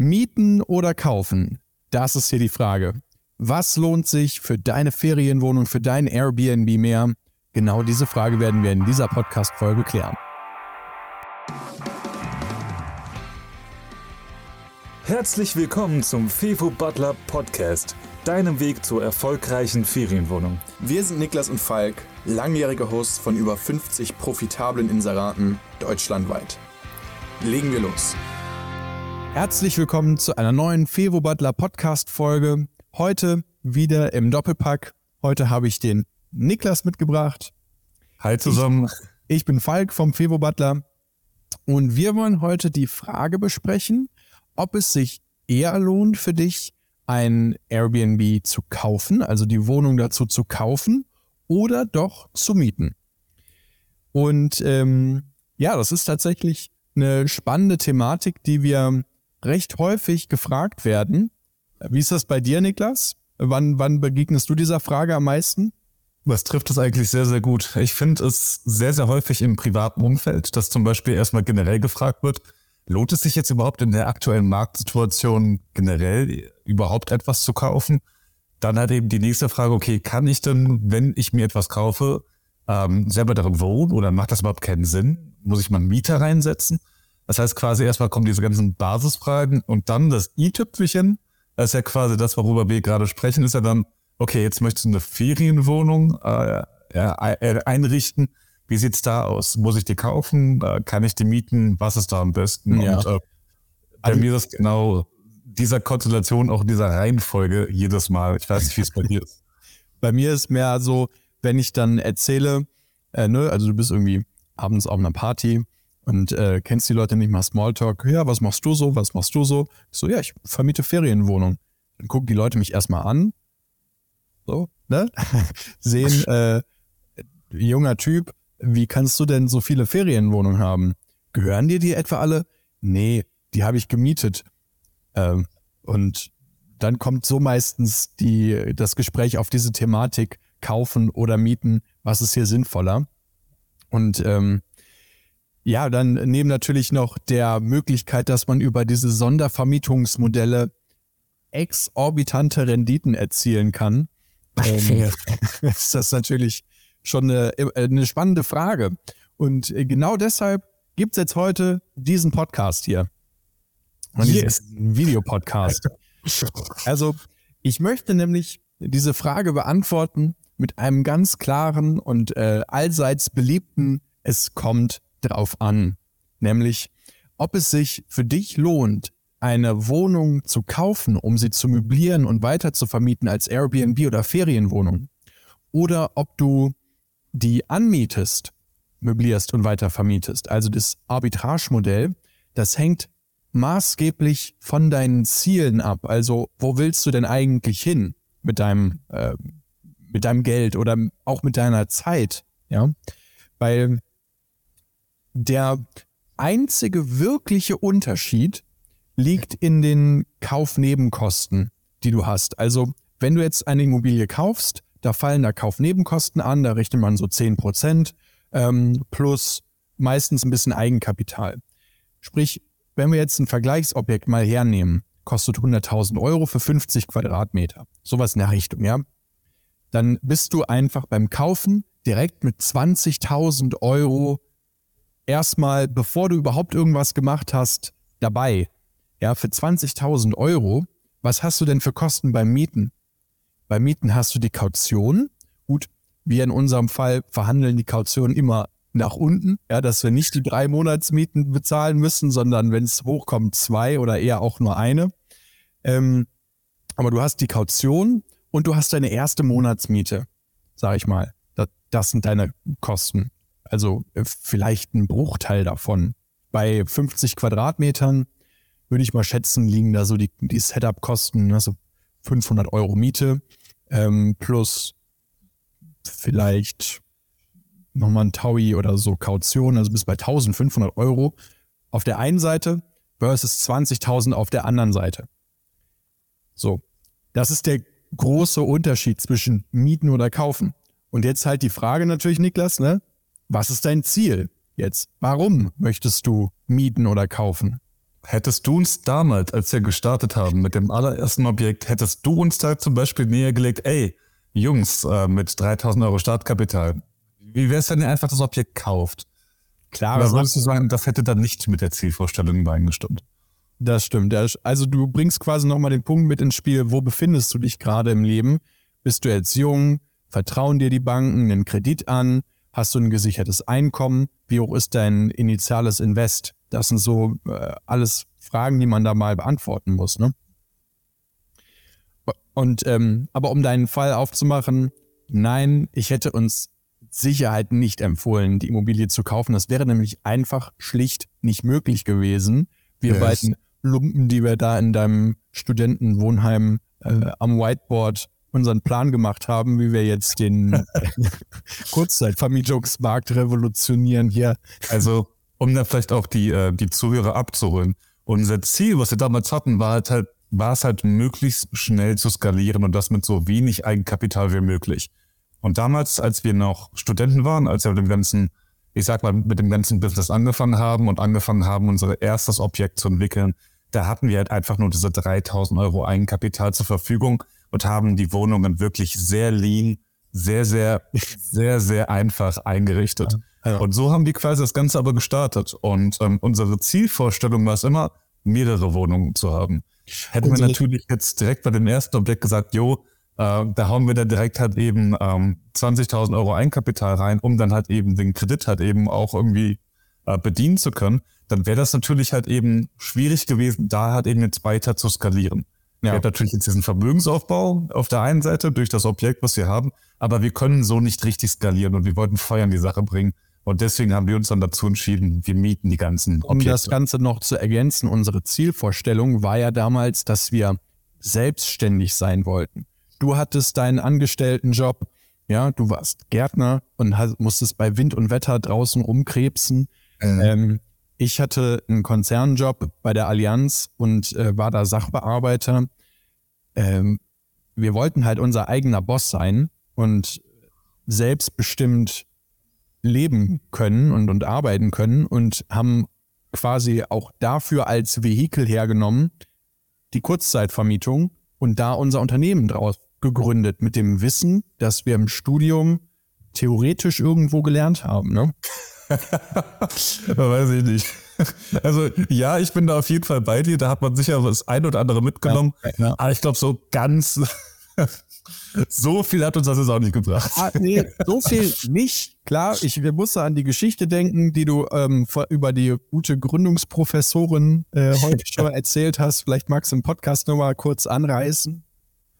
Mieten oder kaufen? Das ist hier die Frage. Was lohnt sich für deine Ferienwohnung, für dein Airbnb mehr? Genau diese Frage werden wir in dieser Podcast-Folge klären. Herzlich willkommen zum Fevo Butler Podcast, deinem Weg zur erfolgreichen Ferienwohnung. Wir sind Niklas und Falk, langjährige Hosts von über 50 profitablen Inseraten deutschlandweit. Legen wir los. Herzlich willkommen zu einer neuen Fevo Butler Podcast Folge. Heute wieder im Doppelpack. Heute habe ich den Niklas mitgebracht. Hi zusammen. Ich, ich bin Falk vom Fevo Butler und wir wollen heute die Frage besprechen, ob es sich eher lohnt für dich, ein Airbnb zu kaufen, also die Wohnung dazu zu kaufen oder doch zu mieten. Und ähm, ja, das ist tatsächlich eine spannende Thematik, die wir recht häufig gefragt werden. Wie ist das bei dir, Niklas? Wann, wann begegnest du dieser Frage am meisten? Was trifft es eigentlich sehr, sehr gut? Ich finde es sehr, sehr häufig im privaten Umfeld, dass zum Beispiel erstmal generell gefragt wird, lohnt es sich jetzt überhaupt in der aktuellen Marktsituation generell überhaupt etwas zu kaufen? Dann hat eben die nächste Frage, okay, kann ich denn, wenn ich mir etwas kaufe, ähm, selber darin wohnen oder macht das überhaupt keinen Sinn? Muss ich mal einen Mieter reinsetzen? Das heißt quasi erstmal kommen diese ganzen Basisfragen und dann das i-Tüpfelchen. Das ist ja quasi das, worüber wir gerade sprechen, ist ja dann, okay, jetzt möchtest du eine Ferienwohnung äh, äh, einrichten. Wie sieht's da aus? Muss ich die kaufen? Äh, kann ich die mieten? Was ist da am besten? Ja. Und äh, bei also, mir ist genau dieser Konstellation, auch dieser Reihenfolge jedes Mal. Ich weiß nicht, wie es bei dir ist. Bei mir ist mehr so, wenn ich dann erzähle, äh, ne, also du bist irgendwie abends auf einer Party und äh, kennst die Leute nicht mal Smalltalk. Ja, was machst du so? Was machst du so? Ich so, ja, ich vermiete Ferienwohnung. Dann gucken die Leute mich erstmal an. So, ne? Sehen, äh, junger Typ, wie kannst du denn so viele Ferienwohnungen haben? Gehören dir die etwa alle? Nee, die habe ich gemietet. Ähm, und dann kommt so meistens die, das Gespräch auf diese Thematik, kaufen oder mieten, was ist hier sinnvoller? Und ähm, ja, dann neben natürlich noch der Möglichkeit, dass man über diese Sondervermietungsmodelle exorbitante Renditen erzielen kann, ähm, ist das natürlich schon eine, eine spannende Frage. Und genau deshalb gibt es jetzt heute diesen Podcast hier. Und yes. diesen Videopodcast. Also, ich möchte nämlich diese Frage beantworten mit einem ganz klaren und äh, allseits beliebten Es kommt drauf an, nämlich ob es sich für dich lohnt, eine Wohnung zu kaufen, um sie zu möblieren und weiter zu vermieten als Airbnb oder Ferienwohnung, oder ob du die anmietest, möblierst und weiter vermietest. Also das Arbitragemodell, das hängt maßgeblich von deinen Zielen ab. Also wo willst du denn eigentlich hin mit deinem, äh, mit deinem Geld oder auch mit deiner Zeit? Ja, weil der einzige wirkliche Unterschied liegt in den Kaufnebenkosten, die du hast. Also wenn du jetzt eine Immobilie kaufst, da fallen da Kaufnebenkosten an, da rechnet man so 10 Prozent ähm, plus meistens ein bisschen Eigenkapital. Sprich, wenn wir jetzt ein Vergleichsobjekt mal hernehmen, kostet 100.000 Euro für 50 Quadratmeter, sowas in der Richtung, ja, dann bist du einfach beim Kaufen direkt mit 20.000 Euro erstmal, bevor du überhaupt irgendwas gemacht hast, dabei. Ja, für 20.000 Euro, was hast du denn für Kosten beim Mieten? Beim Mieten hast du die Kaution. Gut, wir in unserem Fall verhandeln die Kaution immer nach unten, ja, dass wir nicht die drei Monatsmieten bezahlen müssen, sondern wenn es hochkommt, zwei oder eher auch nur eine. Ähm, aber du hast die Kaution und du hast deine erste Monatsmiete, sag ich mal. Das, das sind deine Kosten. Also äh, vielleicht ein Bruchteil davon. Bei 50 Quadratmetern würde ich mal schätzen, liegen da so die, die Setup-Kosten, also 500 Euro Miete ähm, plus vielleicht nochmal ein Taui oder so Kaution, also bis bei 1500 Euro auf der einen Seite versus 20.000 auf der anderen Seite. So, das ist der große Unterschied zwischen Mieten oder Kaufen. Und jetzt halt die Frage natürlich, Niklas, ne? Was ist dein Ziel jetzt? Warum möchtest du mieten oder kaufen? Hättest du uns damals, als wir gestartet haben mit dem allerersten Objekt, hättest du uns da zum Beispiel näher gelegt, ey, Jungs, äh, mit 3000 Euro Startkapital, wie wäre es, wenn ihr einfach das Objekt kauft? Klar, Oder würdest du sagen, das hätte dann nicht mit der Zielvorstellung übereingestimmt? Das stimmt. Also du bringst quasi nochmal den Punkt mit ins Spiel, wo befindest du dich gerade im Leben? Bist du jetzt jung? Vertrauen dir die Banken einen Kredit an? Hast du ein gesichertes Einkommen? Wie hoch ist dein initiales Invest? Das sind so äh, alles Fragen, die man da mal beantworten muss. Ne? Und ähm, aber um deinen Fall aufzumachen, nein, ich hätte uns Sicherheit nicht empfohlen, die Immobilie zu kaufen. Das wäre nämlich einfach schlicht nicht möglich gewesen. Wir yes. beiden Lumpen, die wir da in deinem Studentenwohnheim äh, am Whiteboard unseren Plan gemacht haben, wie wir jetzt den Kurzzeitvermietungsmarkt revolutionieren hier. Also, um da vielleicht auch die, äh, die Zuhörer abzuholen. Unser Ziel, was wir damals hatten, war halt, halt, war es halt möglichst schnell zu skalieren und das mit so wenig Eigenkapital wie möglich. Und damals, als wir noch Studenten waren, als wir mit dem ganzen, ich sag mal, mit dem ganzen Business angefangen haben und angefangen haben, unser erstes Objekt zu entwickeln, da hatten wir halt einfach nur diese 3000 Euro Eigenkapital zur Verfügung und haben die Wohnungen wirklich sehr lean, sehr, sehr, sehr, sehr einfach eingerichtet. Ja, ja. Und so haben wir quasi das Ganze aber gestartet. Und ähm, unsere Zielvorstellung war es immer, mehrere Wohnungen zu haben. Hätten wir natürlich jetzt direkt bei dem ersten Objekt gesagt, jo, äh, da hauen wir dann direkt halt eben ähm, 20.000 Euro Eigenkapital rein, um dann halt eben den Kredit halt eben auch irgendwie äh, bedienen zu können, dann wäre das natürlich halt eben schwierig gewesen, da halt eben jetzt weiter zu skalieren. Ja. Wir haben natürlich jetzt diesen Vermögensaufbau auf der einen Seite durch das Objekt, was wir haben, aber wir können so nicht richtig skalieren und wir wollten Feuer in die Sache bringen. Und deswegen haben wir uns dann dazu entschieden, wir mieten die ganzen Objekte. Um das Ganze noch zu ergänzen, unsere Zielvorstellung war ja damals, dass wir selbstständig sein wollten. Du hattest deinen Angestelltenjob, ja, du warst Gärtner und musstest bei Wind und Wetter draußen rumkrebsen. Mhm. Ähm, ich hatte einen Konzernjob bei der Allianz und äh, war da Sachbearbeiter. Ähm, wir wollten halt unser eigener Boss sein und selbstbestimmt leben können und, und arbeiten können und haben quasi auch dafür als Vehikel hergenommen die Kurzzeitvermietung und da unser Unternehmen draus gegründet mit dem Wissen, dass wir im Studium theoretisch irgendwo gelernt haben. Ne? Weiß ich nicht. Also ja, ich bin da auf jeden Fall bei dir. Da hat man sicher das ein oder andere mitgenommen. Ja, ja. Aber ich glaube, so ganz so viel hat uns das jetzt auch nicht gebracht. Ah, nee, so viel nicht. Klar, ich wir mussten an die Geschichte denken, die du ähm, über die gute Gründungsprofessorin äh, heute schon erzählt hast. Vielleicht magst du im Podcast nochmal kurz anreißen.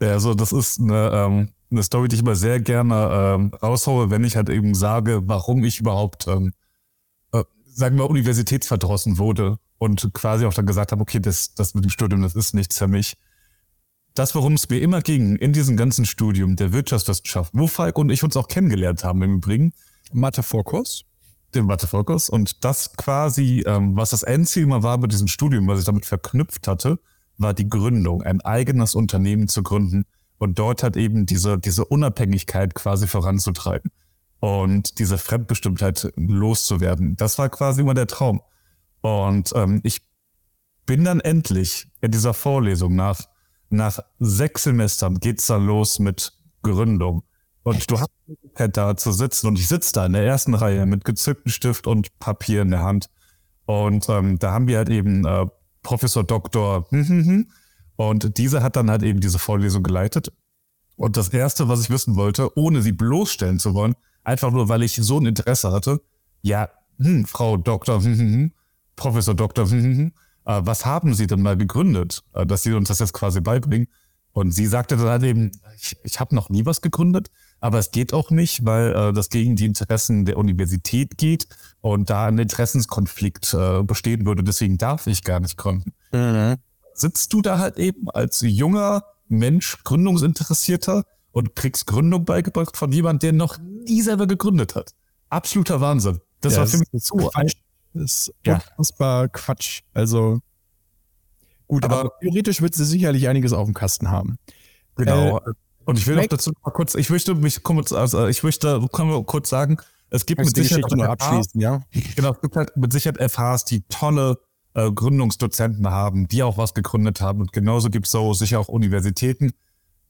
Ja, also das ist eine, ähm, eine Story, die ich immer sehr gerne ähm, raushaue, wenn ich halt eben sage, warum ich überhaupt, ähm, äh, sagen wir, universitätsverdrossen wurde und quasi auch dann gesagt habe, okay, das, das mit dem Studium, das ist nichts für mich. Das, worum es mir immer ging in diesem ganzen Studium der Wirtschaftswissenschaft, wo Falk und ich uns auch kennengelernt haben im Übrigen. Mathe-Vorkurs? Den Mathe-Vorkurs. Und das quasi, ähm, was das Endziel mal war mit diesem Studium, was ich damit verknüpft hatte, war die Gründung, ein eigenes Unternehmen zu gründen, und dort hat eben diese, diese Unabhängigkeit quasi voranzutreiben und diese Fremdbestimmtheit loszuwerden. Das war quasi immer der Traum. Und ähm, ich bin dann endlich in dieser Vorlesung nach, nach sechs Semestern geht's dann los mit Gründung. Und du hast da zu sitzen und ich sitze da in der ersten Reihe mit gezücktem Stift und Papier in der Hand. Und ähm, da haben wir halt eben äh, Professor Doktor hm, hm, hm, und diese hat dann halt eben diese Vorlesung geleitet. Und das Erste, was ich wissen wollte, ohne sie bloßstellen zu wollen, einfach nur, weil ich so ein Interesse hatte, ja, hm, Frau Doktor, hm, hm, hm, Professor Doktor, hm, hm, hm, äh, was haben Sie denn mal gegründet, äh, dass Sie uns das jetzt quasi beibringen? Und sie sagte dann halt eben, ich, ich habe noch nie was gegründet, aber es geht auch nicht, weil äh, das gegen die Interessen der Universität geht und da ein Interessenskonflikt äh, bestehen würde. Deswegen darf ich gar nicht gründen. Mhm sitzt du da halt eben als junger Mensch, Gründungsinteressierter und kriegst Gründung beigebracht von jemand, der noch nie selber gegründet hat. Absoluter Wahnsinn. Das ja, war für mich so Quatsch. Das ist ja. unfassbar Quatsch. Also gut, aber, aber theoretisch wird sie sicherlich einiges auf dem Kasten haben. Genau. Äh, und ich will noch dazu mal kurz, ich möchte mich kurz, also ich möchte können wir kurz sagen, es gibt mit Sicherheit nur abschließen, ja. Genau, es gibt halt mit Sicherheit FHs, die tolle äh, Gründungsdozenten haben, die auch was gegründet haben. Und genauso gibt es so sicher auch Universitäten.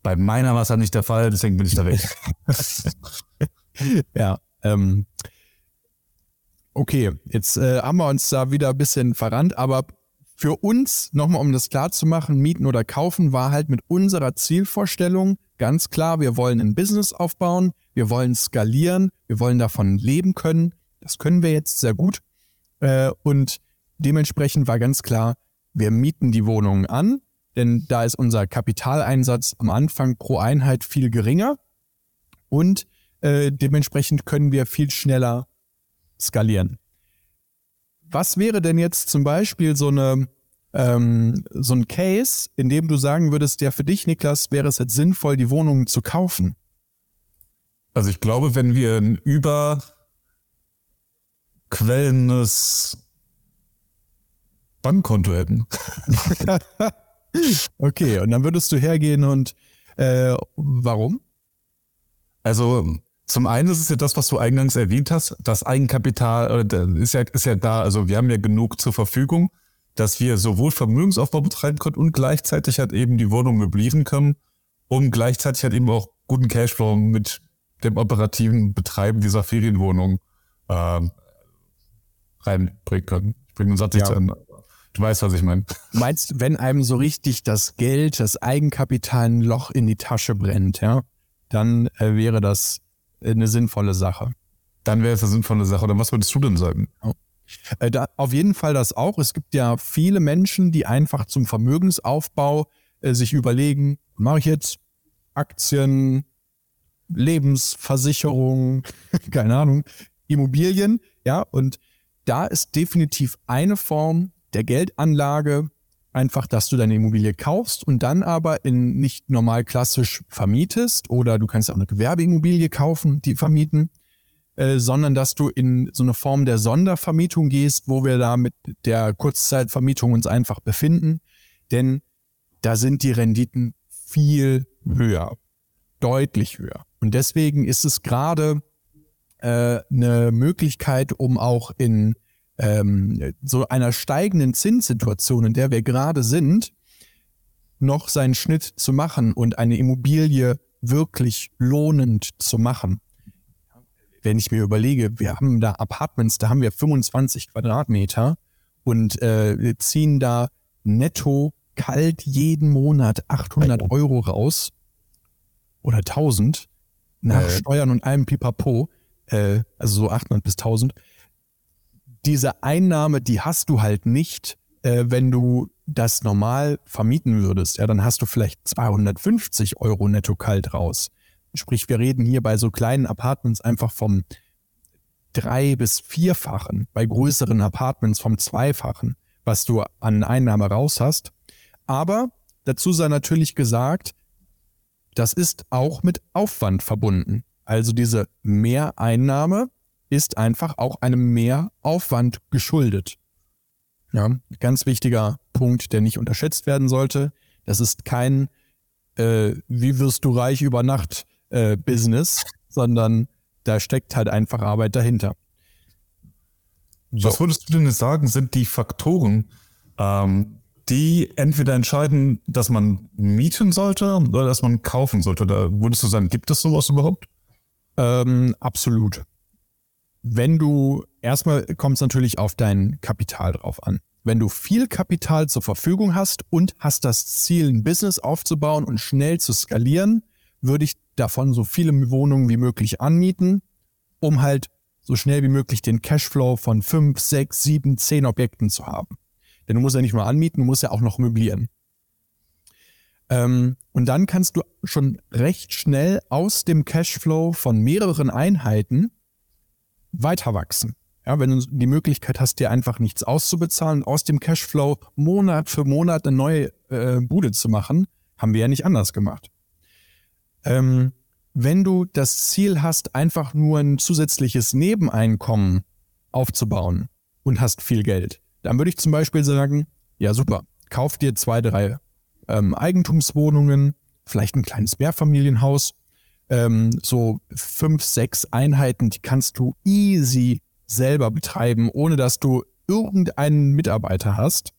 Bei meiner war es halt nicht der Fall, deswegen bin ich da weg. ja, ähm, okay, jetzt äh, haben wir uns da wieder ein bisschen verrannt, aber für uns, nochmal um das klar zu machen, mieten oder kaufen, war halt mit unserer Zielvorstellung ganz klar, wir wollen ein Business aufbauen, wir wollen skalieren, wir wollen davon leben können. Das können wir jetzt sehr gut. Äh, und dementsprechend war ganz klar, wir mieten die Wohnungen an, denn da ist unser Kapitaleinsatz am Anfang pro Einheit viel geringer und äh, dementsprechend können wir viel schneller skalieren. Was wäre denn jetzt zum Beispiel so eine ähm, so ein Case, in dem du sagen würdest, ja für dich, Niklas, wäre es jetzt sinnvoll, die Wohnungen zu kaufen? Also ich glaube, wenn wir ein überquellendes Bankkonto hätten. okay, und dann würdest du hergehen und äh, warum? Also zum einen ist es ja das, was du eingangs erwähnt hast, das Eigenkapital äh, ist ja, ist ja da. Also wir haben ja genug zur Verfügung, dass wir sowohl Vermögensaufbau betreiben können und gleichzeitig halt eben die Wohnung möblieren können, um gleichzeitig halt eben auch guten Cashflow mit dem operativen Betreiben dieser Ferienwohnung äh, reinbringen können. Ich bringe den Satz nicht ja. zu Ende. Du weißt, was ich meine. Meinst, wenn einem so richtig das Geld, das Eigenkapital ein Loch in die Tasche brennt, ja, dann äh, wäre das eine sinnvolle Sache. Dann wäre es eine sinnvolle Sache. Oder was würdest du denn sagen? Äh, da, auf jeden Fall das auch. Es gibt ja viele Menschen, die einfach zum Vermögensaufbau äh, sich überlegen, mache ich jetzt Aktien, Lebensversicherung, keine Ahnung, Immobilien, ja, und da ist definitiv eine Form der Geldanlage einfach, dass du deine Immobilie kaufst und dann aber in nicht normal klassisch vermietest oder du kannst auch eine Gewerbeimmobilie kaufen, die vermieten, äh, sondern dass du in so eine Form der Sondervermietung gehst, wo wir da mit der Kurzzeitvermietung uns einfach befinden, denn da sind die Renditen viel höher, deutlich höher. Und deswegen ist es gerade äh, eine Möglichkeit, um auch in ähm, so einer steigenden Zinssituation, in der wir gerade sind, noch seinen Schnitt zu machen und eine Immobilie wirklich lohnend zu machen. Wenn ich mir überlege, wir haben da Apartments, da haben wir 25 Quadratmeter und äh, ziehen da netto kalt jeden Monat 800 Euro raus oder 1000 nach äh. Steuern und allem Pipapo, äh, also so 800 bis 1000 diese Einnahme, die hast du halt nicht, äh, wenn du das normal vermieten würdest. Ja, dann hast du vielleicht 250 Euro netto kalt raus. Sprich, wir reden hier bei so kleinen Apartments einfach vom drei- bis vierfachen, bei größeren Apartments vom zweifachen, was du an Einnahme raus hast. Aber dazu sei natürlich gesagt, das ist auch mit Aufwand verbunden. Also diese Mehreinnahme ist einfach auch einem Mehraufwand geschuldet. Ja, ganz wichtiger Punkt, der nicht unterschätzt werden sollte. Das ist kein äh, Wie wirst du reich über Nacht äh, Business, sondern da steckt halt einfach Arbeit dahinter. So. Was würdest du denn sagen, sind die Faktoren, ähm, die entweder entscheiden, dass man mieten sollte oder dass man kaufen sollte? Oder würdest du sagen, gibt es sowas überhaupt? Ähm, absolut. Wenn du, erstmal kommt es natürlich auf dein Kapital drauf an. Wenn du viel Kapital zur Verfügung hast und hast das Ziel, ein Business aufzubauen und schnell zu skalieren, würde ich davon so viele Wohnungen wie möglich anmieten, um halt so schnell wie möglich den Cashflow von fünf, sechs, sieben, zehn Objekten zu haben. Denn du musst ja nicht nur anmieten, du musst ja auch noch möblieren. Ähm, und dann kannst du schon recht schnell aus dem Cashflow von mehreren Einheiten weiter wachsen. Ja, wenn du die Möglichkeit hast, dir einfach nichts auszubezahlen, aus dem Cashflow Monat für Monat eine neue äh, Bude zu machen, haben wir ja nicht anders gemacht. Ähm, wenn du das Ziel hast, einfach nur ein zusätzliches Nebeneinkommen aufzubauen und hast viel Geld, dann würde ich zum Beispiel sagen, ja super, kauf dir zwei, drei ähm, Eigentumswohnungen, vielleicht ein kleines Mehrfamilienhaus ähm, so fünf, sechs Einheiten, die kannst du easy selber betreiben, ohne dass du irgendeinen Mitarbeiter hast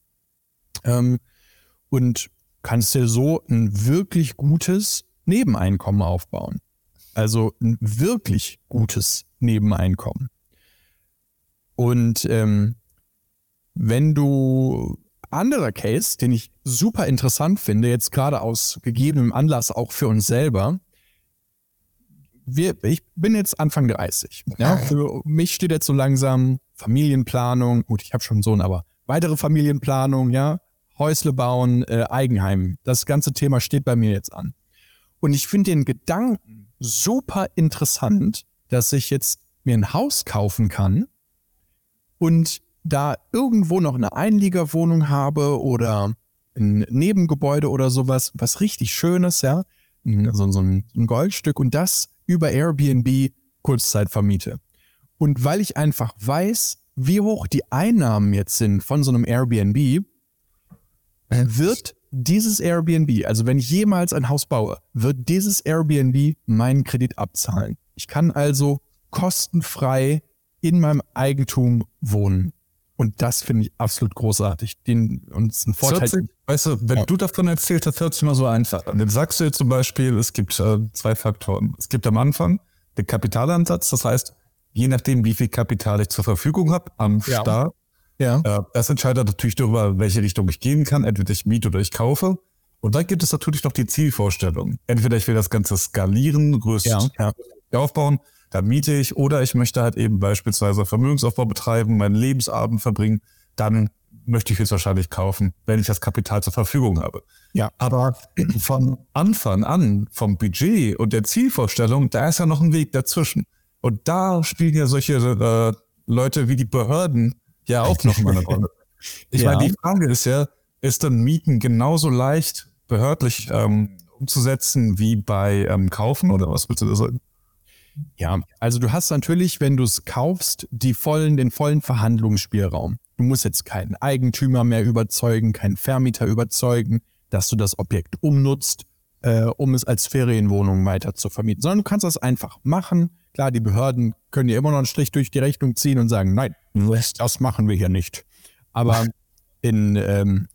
ähm, und kannst dir so ein wirklich gutes Nebeneinkommen aufbauen. Also ein wirklich gutes Nebeneinkommen. Und ähm, wenn du anderer Case, den ich super interessant finde, jetzt gerade aus gegebenem Anlass auch für uns selber, wir, ich bin jetzt Anfang 30. Ja, für mich steht jetzt so langsam Familienplanung. Gut, ich habe schon einen Sohn, aber weitere Familienplanung, ja, Häusle bauen, äh, Eigenheim. Das ganze Thema steht bei mir jetzt an. Und ich finde den Gedanken super interessant, dass ich jetzt mir ein Haus kaufen kann und da irgendwo noch eine Einliegerwohnung habe oder ein Nebengebäude oder sowas, was richtig Schönes, ja, so, so ein Goldstück und das über Airbnb Kurzzeit vermiete. Und weil ich einfach weiß, wie hoch die Einnahmen jetzt sind von so einem Airbnb, wird dieses Airbnb, also wenn ich jemals ein Haus baue, wird dieses Airbnb meinen Kredit abzahlen. Ich kann also kostenfrei in meinem Eigentum wohnen. Und das finde ich absolut großartig. Den, und es ist ein Vorteil. Sich, weißt du, wenn ja. du davon erzählst, das hört sich immer so einfach an. Dann sagst du jetzt zum Beispiel, es gibt äh, zwei Faktoren. Es gibt am Anfang den Kapitalansatz, das heißt, je nachdem, wie viel Kapital ich zur Verfügung habe am ja. Start, ja. Äh, das entscheidet natürlich darüber, welche Richtung ich gehen kann. Entweder ich miete oder ich kaufe. Und dann gibt es natürlich noch die Zielvorstellung. Entweder ich will das Ganze skalieren, größer ja. aufbauen da miete ich oder ich möchte halt eben beispielsweise Vermögensaufbau betreiben, meinen Lebensabend verbringen, dann möchte ich es wahrscheinlich kaufen, wenn ich das Kapital zur Verfügung habe. Ja. Aber von Anfang an, vom Budget und der Zielvorstellung, da ist ja noch ein Weg dazwischen. Und da spielen ja solche äh, Leute wie die Behörden ja auch noch mal eine Rolle. Ich ja. meine, die Frage ist ja, ist dann Mieten genauso leicht behördlich ähm, umzusetzen wie bei ähm, Kaufen oder was willst du da sagen? Ja, also du hast natürlich, wenn du es kaufst, die vollen, den vollen Verhandlungsspielraum. Du musst jetzt keinen Eigentümer mehr überzeugen, keinen Vermieter überzeugen, dass du das Objekt umnutzt, äh, um es als Ferienwohnung weiter zu vermieten, sondern du kannst das einfach machen. Klar, die Behörden können dir immer noch einen Strich durch die Rechnung ziehen und sagen, nein, das machen wir hier nicht. Aber in, ähm,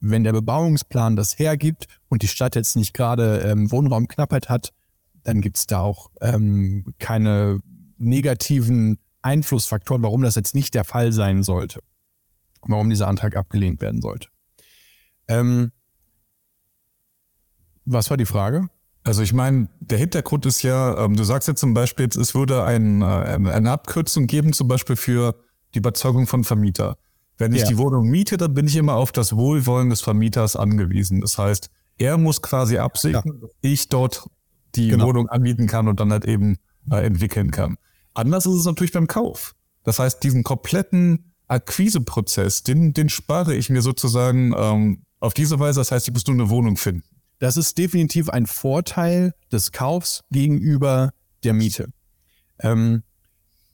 wenn der Bebauungsplan das hergibt und die Stadt jetzt nicht gerade ähm, Wohnraumknappheit hat, dann gibt es da auch ähm, keine negativen Einflussfaktoren, warum das jetzt nicht der Fall sein sollte. Warum dieser Antrag abgelehnt werden sollte. Ähm, was war die Frage? Also ich meine, der Hintergrund ist ja, ähm, du sagst jetzt zum Beispiel, es würde ein, äh, eine Abkürzung geben, zum Beispiel für die Überzeugung von Vermieter. Wenn ich ja. die Wohnung miete, dann bin ich immer auf das Wohlwollen des Vermieters angewiesen. Das heißt, er muss quasi absegnen, ja. dass ich dort die genau. Wohnung anbieten kann und dann halt eben äh, entwickeln kann. Anders ist es natürlich beim Kauf. Das heißt, diesen kompletten Akquiseprozess, den, den spare ich mir sozusagen ähm, auf diese Weise. Das heißt, ich muss nur eine Wohnung finden. Das ist definitiv ein Vorteil des Kaufs gegenüber der Miete. Ähm,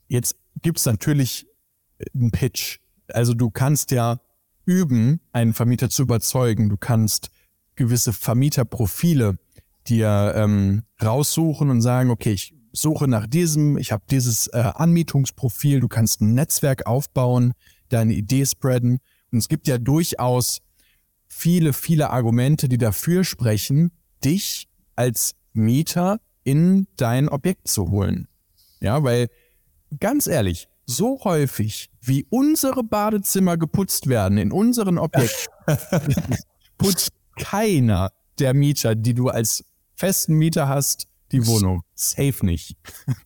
jetzt gibt es natürlich einen Pitch. Also du kannst ja üben, einen Vermieter zu überzeugen. Du kannst gewisse Vermieterprofile dir ähm, raussuchen und sagen, okay, ich suche nach diesem, ich habe dieses äh, Anmietungsprofil, du kannst ein Netzwerk aufbauen, deine Idee spreaden. Und es gibt ja durchaus viele, viele Argumente, die dafür sprechen, dich als Mieter in dein Objekt zu holen. Ja, weil ganz ehrlich, so häufig wie unsere Badezimmer geputzt werden in unseren Objekten, putzt keiner der Mieter, die du als festen Mieter hast, die Wohnung. Safe nicht.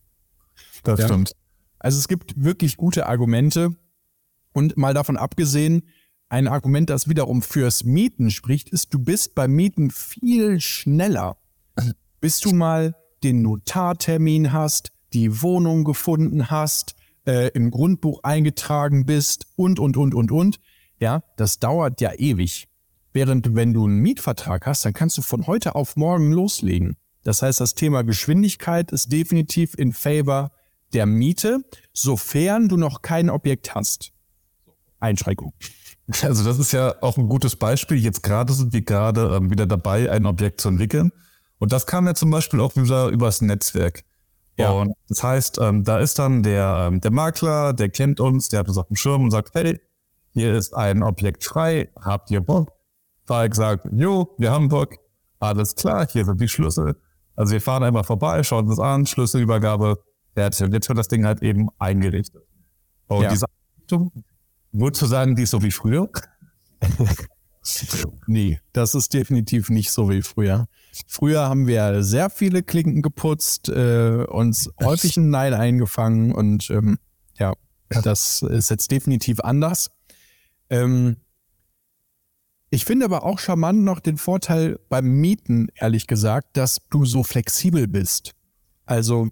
Das ja. stimmt. Also es gibt wirklich gute Argumente. Und mal davon abgesehen, ein Argument, das wiederum fürs Mieten spricht, ist, du bist beim Mieten viel schneller. Bis du mal den Notartermin hast, die Wohnung gefunden hast, äh, im Grundbuch eingetragen bist und, und, und, und, und. Ja, das dauert ja ewig. Während wenn du einen Mietvertrag hast, dann kannst du von heute auf morgen loslegen. Das heißt, das Thema Geschwindigkeit ist definitiv in favor der Miete, sofern du noch kein Objekt hast. Einschränkung. Also das ist ja auch ein gutes Beispiel. Jetzt gerade sind wir gerade ähm, wieder dabei, ein Objekt zu entwickeln. Und das kam ja zum Beispiel auch wieder übers Netzwerk. Ja. Und das heißt, ähm, da ist dann der, ähm, der Makler, der kennt uns, der hat uns auf dem Schirm und sagt, hey, hier ist ein Objekt frei, habt ihr Bock? Falk sagt, jo, wir haben Bock, alles klar, hier sind die Schlüssel. Also wir fahren einmal vorbei, schauen uns an, Schlüsselübergabe, fertig. Und jetzt wird das Ding halt eben eingerichtet. Und ja. diese Einrichtung, würdest du sagen, die ist so wie früher? nee, das ist definitiv nicht so wie früher. Früher haben wir sehr viele Klinken geputzt, äh, uns häufig einen Neid eingefangen und ähm, ja, das ist jetzt definitiv anders. Ähm, ich finde aber auch charmant noch den Vorteil beim Mieten, ehrlich gesagt, dass du so flexibel bist. Also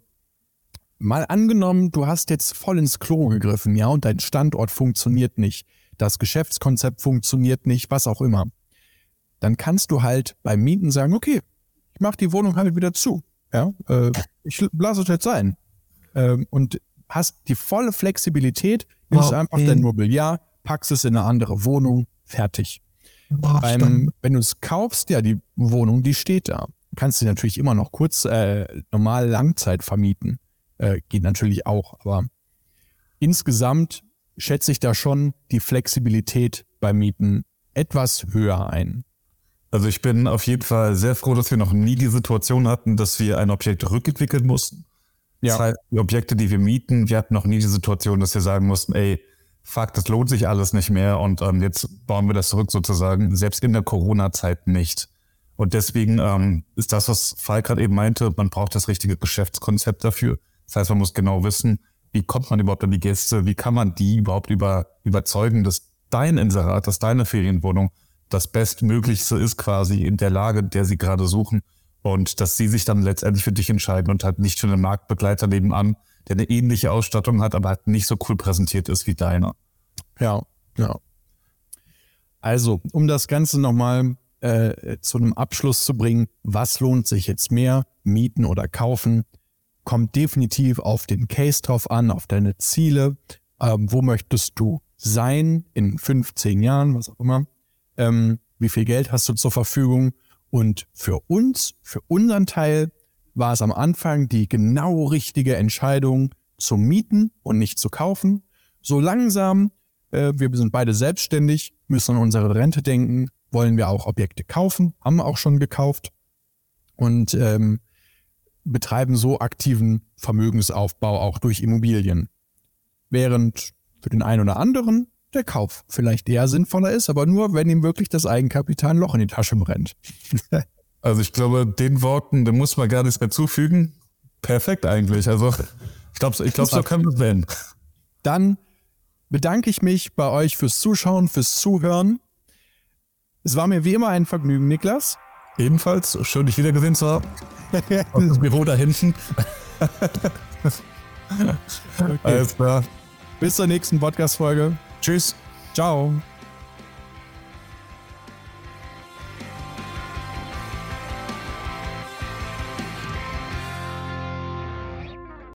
mal angenommen, du hast jetzt voll ins Klo gegriffen, ja, und dein Standort funktioniert nicht, das Geschäftskonzept funktioniert nicht, was auch immer. Dann kannst du halt beim Mieten sagen, okay, ich mache die Wohnung halt wieder zu. Ja, äh, ich lasse es jetzt sein. Ähm, und hast die volle Flexibilität, nimmst wow. einfach dein Mobiliar, packst es in eine andere Wohnung, fertig. Boah, Beim, wenn du es kaufst, ja, die Wohnung, die steht da. Kannst du natürlich immer noch kurz äh, normal Langzeit vermieten. Äh, geht natürlich auch, aber insgesamt schätze ich da schon die Flexibilität beim Mieten etwas höher ein. Also ich bin auf jeden Fall sehr froh, dass wir noch nie die Situation hatten, dass wir ein Objekt rückentwickeln mussten. Ja. Das heißt, die Objekte, die wir mieten, wir hatten noch nie die Situation, dass wir sagen mussten, ey, fuck, das lohnt sich alles nicht mehr und ähm, jetzt bauen wir das zurück sozusagen, selbst in der Corona-Zeit nicht. Und deswegen ähm, ist das, was Falk gerade eben meinte, man braucht das richtige Geschäftskonzept dafür. Das heißt, man muss genau wissen, wie kommt man überhaupt an die Gäste, wie kann man die überhaupt über, überzeugen, dass dein Inserat, dass deine Ferienwohnung das Bestmöglichste ist quasi in der Lage, der sie gerade suchen und dass sie sich dann letztendlich für dich entscheiden und halt nicht für einen Marktbegleiter nebenan, der eine ähnliche Ausstattung hat, aber halt nicht so cool präsentiert ist wie deiner. Ja, ja. Also, um das Ganze nochmal äh, zu einem Abschluss zu bringen, was lohnt sich jetzt mehr, mieten oder kaufen? Kommt definitiv auf den Case drauf an, auf deine Ziele. Ähm, wo möchtest du sein in 15 Jahren, was auch immer? Ähm, wie viel Geld hast du zur Verfügung? Und für uns, für unseren Teil, war es am Anfang die genau richtige Entscheidung zu mieten und nicht zu kaufen. So langsam, äh, wir sind beide selbstständig, müssen an unsere Rente denken, wollen wir auch Objekte kaufen, haben auch schon gekauft und ähm, betreiben so aktiven Vermögensaufbau auch durch Immobilien. Während für den einen oder anderen der Kauf vielleicht eher sinnvoller ist, aber nur, wenn ihm wirklich das Eigenkapital ein Loch in die Tasche brennt. Also ich glaube, den Worten, da muss man gar nichts mehr zufügen. Perfekt eigentlich. Also ich glaube, ich glaub, so können wir es werden. Dann bedanke ich mich bei euch fürs Zuschauen, fürs Zuhören. Es war mir wie immer ein Vergnügen, Niklas. Ebenfalls. Schön, dich wiedergesehen zu haben. das Büro da hinten. okay. Alles klar. Bis zur nächsten Podcast-Folge. Tschüss. Ciao.